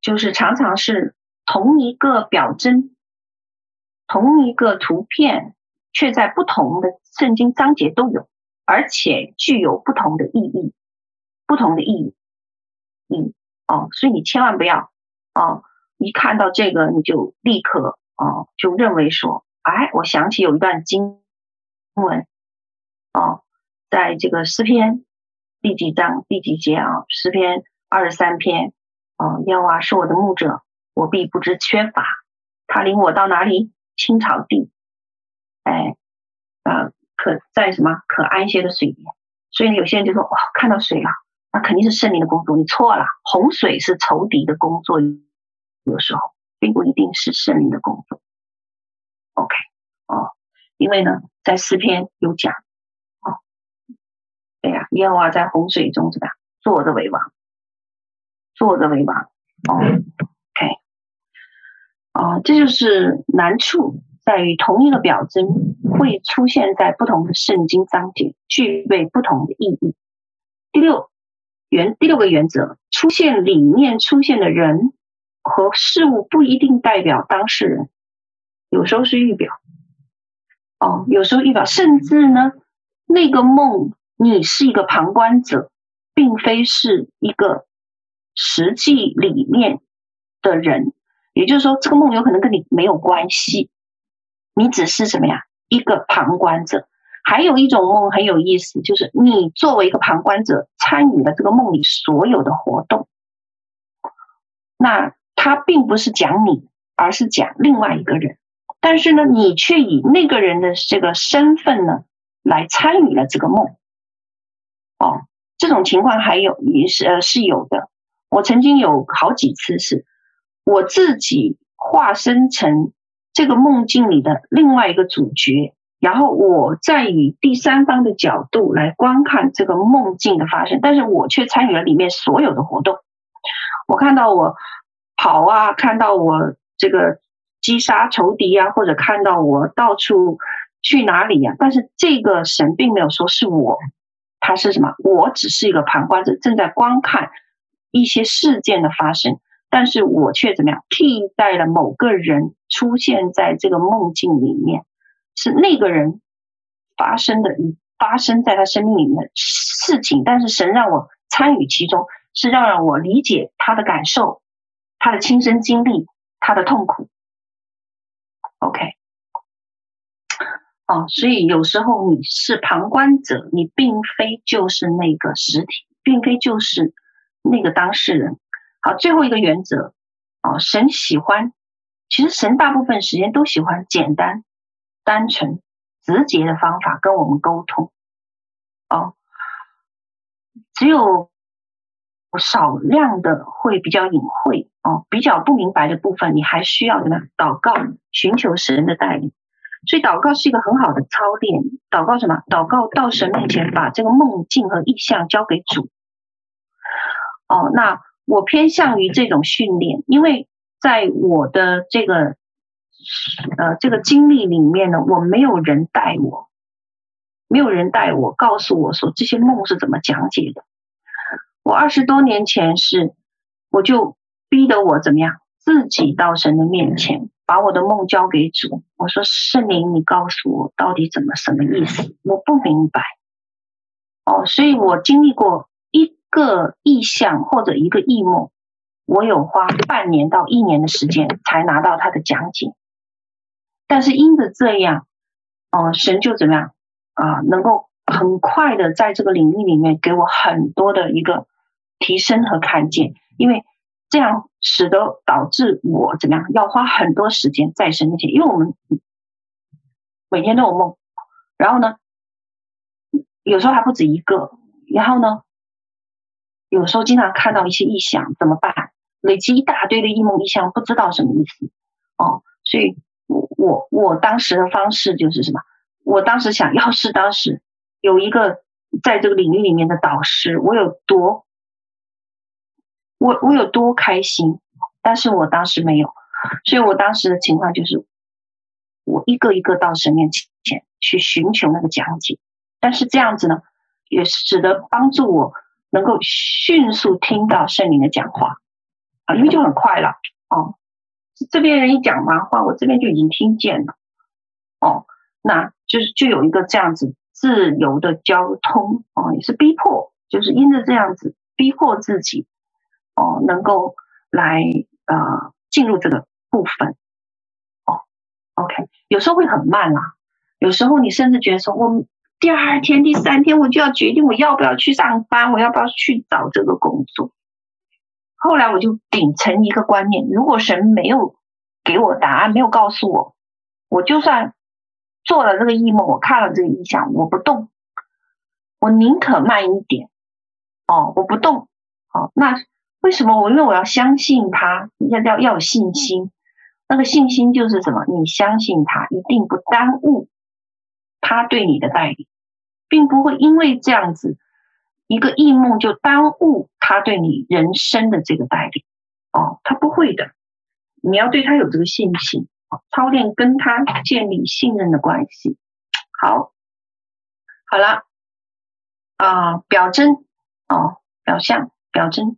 就是常常是同一个表征，同一个图片，却在不同的圣经章节都有，而且具有不同的意义，不同的意义，嗯。哦，所以你千万不要哦，一看到这个你就立刻哦，就认为说，哎，我想起有一段经文哦，在这个诗篇第几章第几节啊？诗篇二十三篇哦，耶和华是我的牧者，我必不知缺乏。他领我到哪里？青草地，哎，呃，可在什么可安歇的水边。所以有些人就说：哇，看到水了，那肯定是圣灵的工作。你错了，洪水是仇敌的工作，有时候并不一定是圣灵的工作。OK，哦，因为呢，在诗篇有讲，哦，对呀，耶和华在洪水中怎么样坐着为王，坐着为王。哦，OK，哦，这就是难处。在于同一个表征会出现在不同的圣经章节，具备不同的意义。第六原第六个原则，出现里面出现的人和事物不一定代表当事人，有时候是预表，哦，有时候预表，甚至呢，那个梦你是一个旁观者，并非是一个实际里面的人，也就是说，这个梦有可能跟你没有关系。你只是什么呀？一个旁观者。还有一种梦很有意思，就是你作为一个旁观者，参与了这个梦里所有的活动。那他并不是讲你，而是讲另外一个人。但是呢，你却以那个人的这个身份呢，来参与了这个梦。哦，这种情况还有也是呃是有的。我曾经有好几次是我自己化身成。这个梦境里的另外一个主角，然后我再以第三方的角度来观看这个梦境的发生，但是我却参与了里面所有的活动。我看到我跑啊，看到我这个击杀仇敌啊，或者看到我到处去哪里呀、但是这个神并没有说是我，他是什么？我只是一个旁观者，正在观看一些事件的发生。但是我却怎么样替代了某个人出现在这个梦境里面，是那个人发生的发生在他生命里面的事情，但是神让我参与其中，是让让我理解他的感受，他的亲身经历，他的痛苦。OK，哦，所以有时候你是旁观者，你并非就是那个实体，并非就是那个当事人。好，最后一个原则，哦，神喜欢，其实神大部分时间都喜欢简单、单纯、直接的方法跟我们沟通，哦，只有少量的会比较隐晦，哦，比较不明白的部分，你还需要怎么？祷告，寻求神的带领。所以祷告是一个很好的操练。祷告什么？祷告到神面前，把这个梦境和意象交给主。哦，那。我偏向于这种训练，因为在我的这个呃这个经历里面呢，我没有人带我，没有人带我，告诉我说这些梦是怎么讲解的。我二十多年前是，我就逼得我怎么样，自己到神的面前，把我的梦交给主。我说圣灵，你告诉我到底怎么什么意思？我不明白。哦，所以我经历过。个意象或者一个异梦，我有花半年到一年的时间才拿到他的讲解。但是因着这样，哦、神就怎么样啊、能够很快的在这个领域里面给我很多的一个提升和看见，因为这样使得导致我怎么样要花很多时间在神面前，因为我们每天都有梦，然后呢，有时候还不止一个，然后呢。有时候经常看到一些异象，怎么办？累积一大堆的异梦异象，不知道什么意思哦。所以我我我当时的方式就是什么？我当时想要是当时有一个在这个领域里面的导师，我有多我我有多开心。但是我当时没有，所以我当时的情况就是，我一个一个到神面前去寻求那个讲解。但是这样子呢，也使得帮助我。能够迅速听到圣灵的讲话啊，因为就很快了哦。这边人一讲完话，我这边就已经听见了哦。那就是就有一个这样子自由的交通哦，也是逼迫，就是因着这样子逼迫自己哦，能够来呃进入这个部分哦。OK，有时候会很慢啦，有时候你甚至觉得说我。第二天、第三天，我就要决定我要不要去上班，我要不要去找这个工作。后来我就秉承一个观念：如果神没有给我答案，没有告诉我，我就算做了这个异梦，我看了这个异象，我不动，我宁可慢一点。哦，我不动。哦，那为什么我？因为我要相信他，要要要有信心。那个信心就是什么？你相信他一定不耽误他对你的带领，并不会因为这样子。一个异梦就耽误他对你人生的这个带领哦，他不会的，你要对他有这个信心，操练跟他建立信任的关系。好，好了，啊、表征哦，表象表征，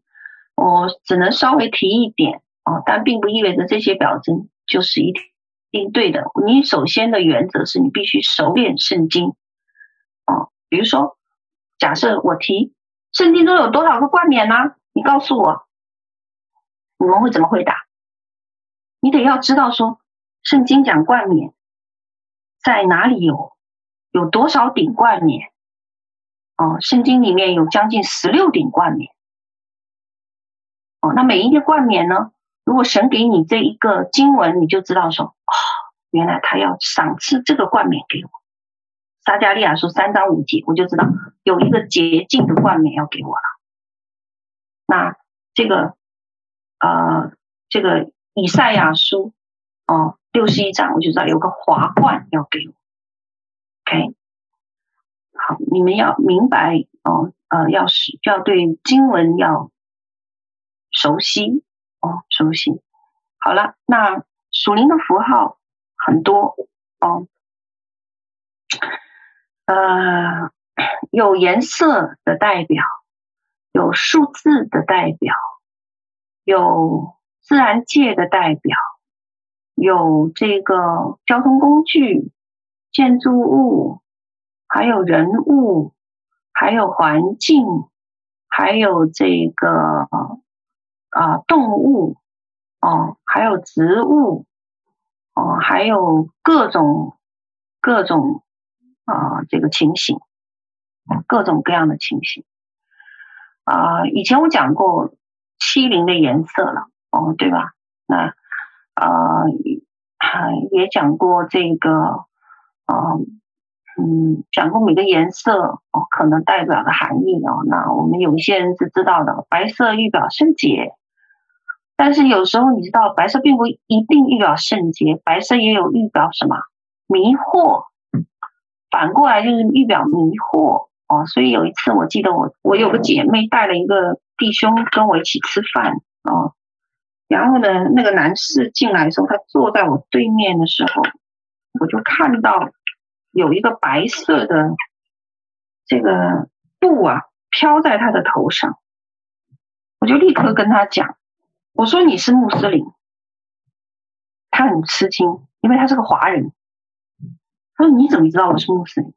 我只能稍微提一点哦，但并不意味着这些表征就是一定对的。你首先的原则是你必须熟练圣经，比如说。假设我提圣经中有多少个冠冕呢？你告诉我，你们会怎么回答？你得要知道说，圣经讲冠冕在哪里有，有多少顶冠冕？哦，圣经里面有将近十六顶冠冕。哦，那每一个冠冕呢？如果神给你这一个经文，你就知道说，哦，原来他要赏赐这个冠冕给我。撒迦利亚书三章五节，我就知道有一个洁净的冠冕要给我了。那这个呃，这个以赛亚书哦六十一章，我就知道有个华冠要给我。OK，好，你们要明白哦，呃，要是要对经文要熟悉哦，熟悉。好了，那属灵的符号很多哦。呃，有颜色的代表，有数字的代表，有自然界的代表，有这个交通工具、建筑物，还有人物，还有环境，还有这个啊、动物哦，还有植物哦，还有各种各种。啊、这个情形，各种各样的情形。啊、以前我讲过七灵的颜色了，哦，对吧？那啊、也讲过这个，呃、嗯，讲过每个颜色哦，可能代表的含义哦。那我们有一些人是知道的，白色预表圣洁，但是有时候你知道，白色并不一定预表圣洁，白色也有预表什么迷惑。反过来就是预表迷惑哦，所以有一次我记得我我有个姐妹带了一个弟兄跟我一起吃饭哦，然后呢，那个男士进来的时候，他坐在我对面的时候，我就看到有一个白色的这个布啊飘在他的头上，我就立刻跟他讲，我说你是穆斯林，他很吃惊，因为他是个华人。说：“你怎么知道我是穆斯林？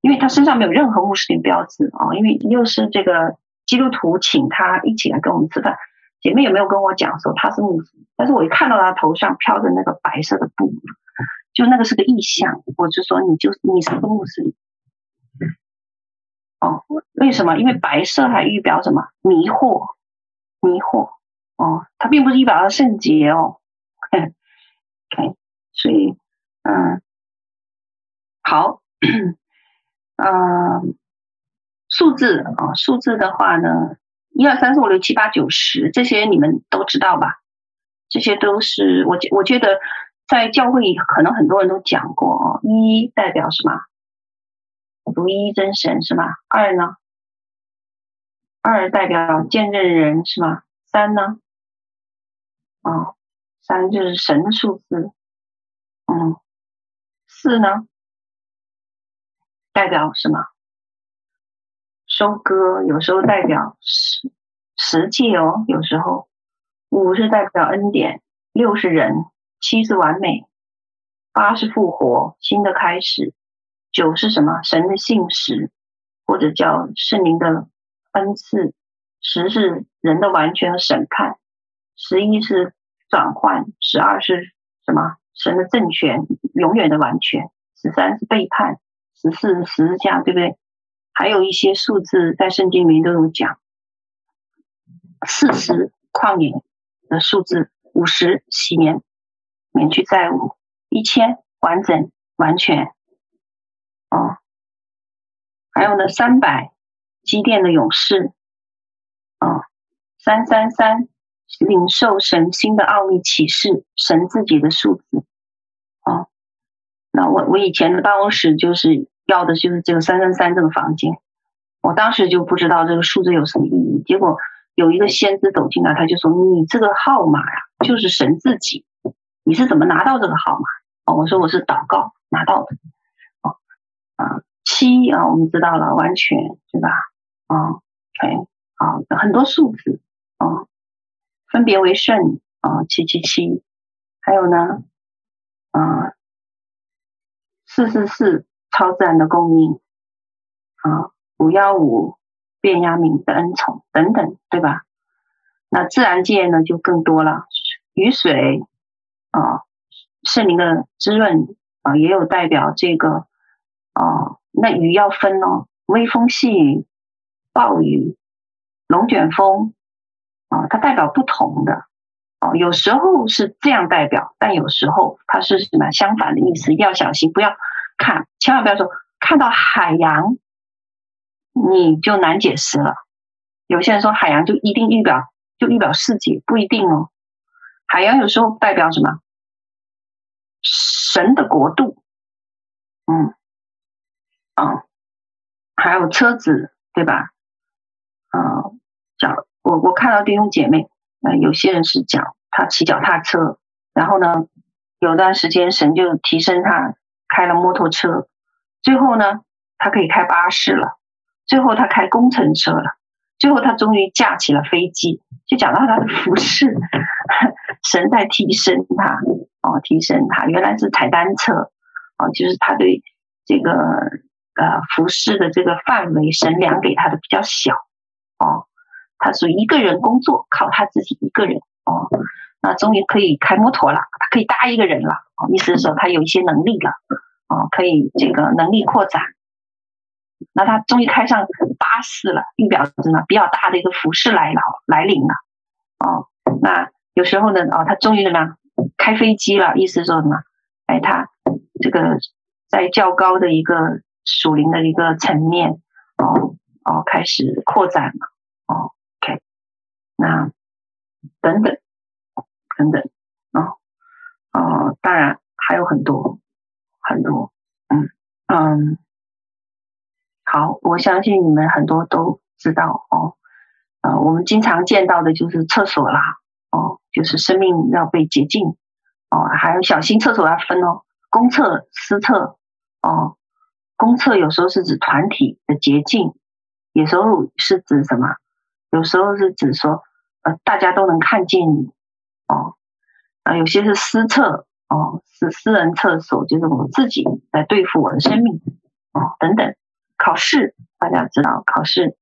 因为他身上没有任何穆斯林标志啊！因为又是这个基督徒请他一起来跟我们吃饭，姐妹有没有跟我讲说他是穆斯林？但是我一看到他头上飘着那个白色的布，就那个是个意象，我就说你就你是个穆斯林。哦，为什么？因为白色还预表什么？迷惑，迷惑哦，它并不是预表的圣洁哦。OK，所以嗯。”好，嗯、数字啊，数字的话呢，一二三四五六七八九十，这些你们都知道吧？这些都是我觉我觉得在教会可能很多人都讲过哦。一代表什么？独一真神是吧？二呢？二代表见证人是吧？三呢？哦，三就是神的数字。嗯，四呢？代表什么？收割，有时候代表实实际哦，有时候五是代表恩典，六是人，七是完美，八是复活，新的开始，九是什么？神的信实，或者叫圣灵的恩赐，十是人的完全和审判，十一是转换，十二是什么？神的政权永远的完全，十三是背叛。十四十字架，对不对？还有一些数字在圣经里面都有讲。四十旷野的数字，五十洗年免去债务，一千完整完全。哦，还有呢，三百基甸的勇士，哦，三三三领受神新的奥秘启示，神自己的数字。哦，那我我以前的办公室就是要的就是这个三三三这个房间。我当时就不知道这个数字有什么意义，结果有一个先知走进来，他就说：“你这个号码呀，就是神自己，你是怎么拿到这个号码？”哦，我说我是祷告拿到的。哦，啊，七啊，我们知道了，完全对吧？啊，OK，啊，很多数字啊，分别为圣啊，七七七，还有呢，啊，四四四，超自然的供应啊。五幺五，便雅悯的恩宠等等，对吧？那自然界呢就更多了，雨水啊，圣灵的滋润啊，也有代表这个啊。那雨要分哦，微风细雨、暴雨、龙卷风啊，它代表不同的哦。有时候是这样代表，但有时候它是什么相反的意思？要小心，不要看，千万不要说看到海洋。你就难解释了。有些人说海洋就一定预表就预表世界，不一定哦。海洋有时候代表什么？神的国度。嗯，啊，还有车子，对吧？啊，脚我我看到弟兄姐妹，那有些人是脚他骑脚踏车，然后呢，有段时间神就提升他开了摩托车，最后呢，他可以开巴士了。最后他开工程车了，最后他终于架起了飞机。就讲到他的服饰，神在提升他哦，提升他。原来是踩单车哦，就是他对这个呃服饰的这个范围，神量给他的比较小哦。他属于一个人工作，靠他自己一个人哦。那终于可以开摩托了，他可以搭一个人了哦。意思是说他有一些能力了哦，可以这个能力扩展。那他终于开上巴士了，预表示呢比较大的一个服事来了来临了哦。那有时候呢哦，他终于怎么样开飞机了？意思说什么？哎，他这个在较高的一个属灵的一个层面哦哦开始扩展了哦。OK，那等等等等啊哦，当然还有很多很多嗯嗯。好，我相信你们很多都知道哦，呃，我们经常见到的就是厕所啦，哦，就是生命要被洁净，哦，还有小心厕所要分哦，公厕、私厕，哦，公厕有时候是指团体的洁净，有时候是指什么？有时候是指说，呃，大家都能看见你，哦，啊，有些是私厕，哦，是私人厕所，就是我自己来对付我的生命，哦，等等。考试，大家知道考试，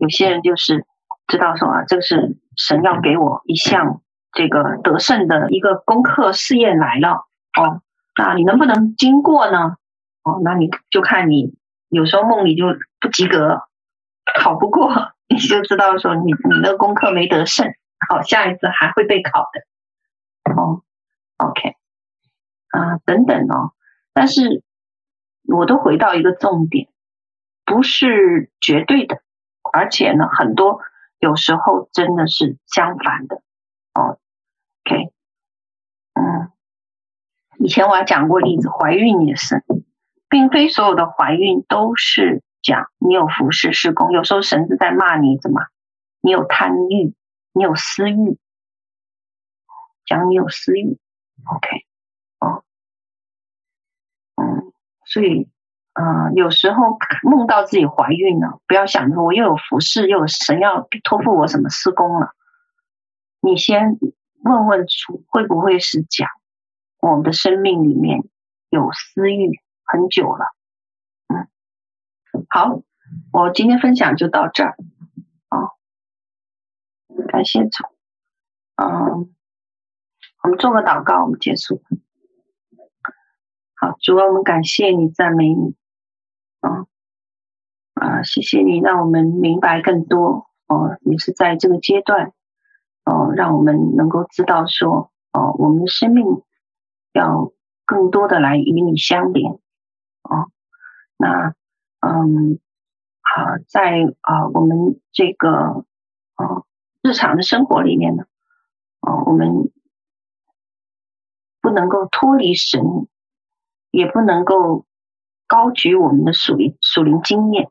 有些人就是知道说啊，这个是神要给我一项这个得胜的一个功课试验来了哦，那你能不能经过呢？哦，那你就看你有时候梦里就不及格，考不过，你就知道说你你那个功课没得胜，好，下一次还会被考的哦。OK，啊，等等哦，但是我都回到一个重点。不是绝对的，而且呢，很多有时候真的是相反的哦。OK，嗯，以前我还讲过例子，怀孕也是，并非所有的怀孕都是讲你有服事事工，有时候神是在骂你怎么，你有贪欲，你有私欲，讲你有私欲。OK，哦，嗯，所以。嗯、呃，有时候梦到自己怀孕了，不要想着我又有服事，又有神要托付我什么施工了。你先问问主，会不会是讲我们的生命里面有私欲很久了？嗯，好，我今天分享就到这儿感谢主。嗯，我们做个祷告，我们结束。好，主啊，我们感谢你，赞美你。啊啊！谢谢你让我们明白更多哦，也是在这个阶段，哦，让我们能够知道说，哦，我们的生命要更多的来与你相连，哦，那，嗯，好，在啊，我们这个，哦，日常的生活里面呢，哦，我们不能够脱离神，也不能够高举我们的属灵属灵经验，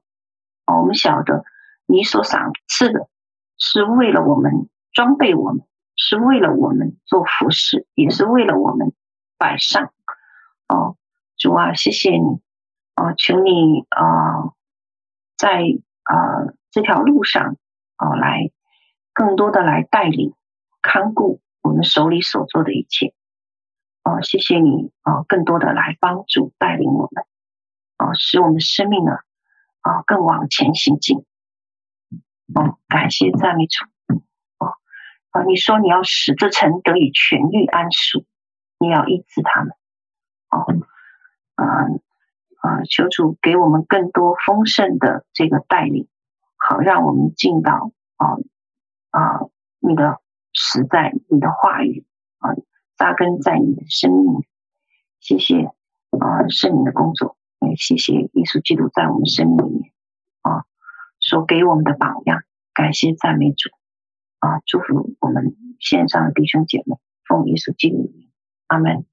哦，我们晓得。你所赏赐的，是为了我们装备我们，是为了我们做服饰，也是为了我们摆上。哦，主啊，谢谢你，哦，求你啊、在啊、这条路上，哦，来更多的来带领、看顾我们手里所做的一切。哦，谢谢你，哦，更多的来帮助带领我们，哦，使我们的生命呢，啊、更往前行进。哦，感谢赞美主。哦，啊，你说你要使这城得以痊愈安舒，你要医治他们。哦，啊啊，求主给我们更多丰盛的这个带领，好让我们进到啊啊你的实在，你的话语啊扎根在你的生命。谢谢啊圣灵的工作，也谢谢耶稣基督在我们生命里面啊。所给我们的榜样，感谢赞美主啊！祝福我们线上的弟兄姐妹，奉耶稣基督，阿门。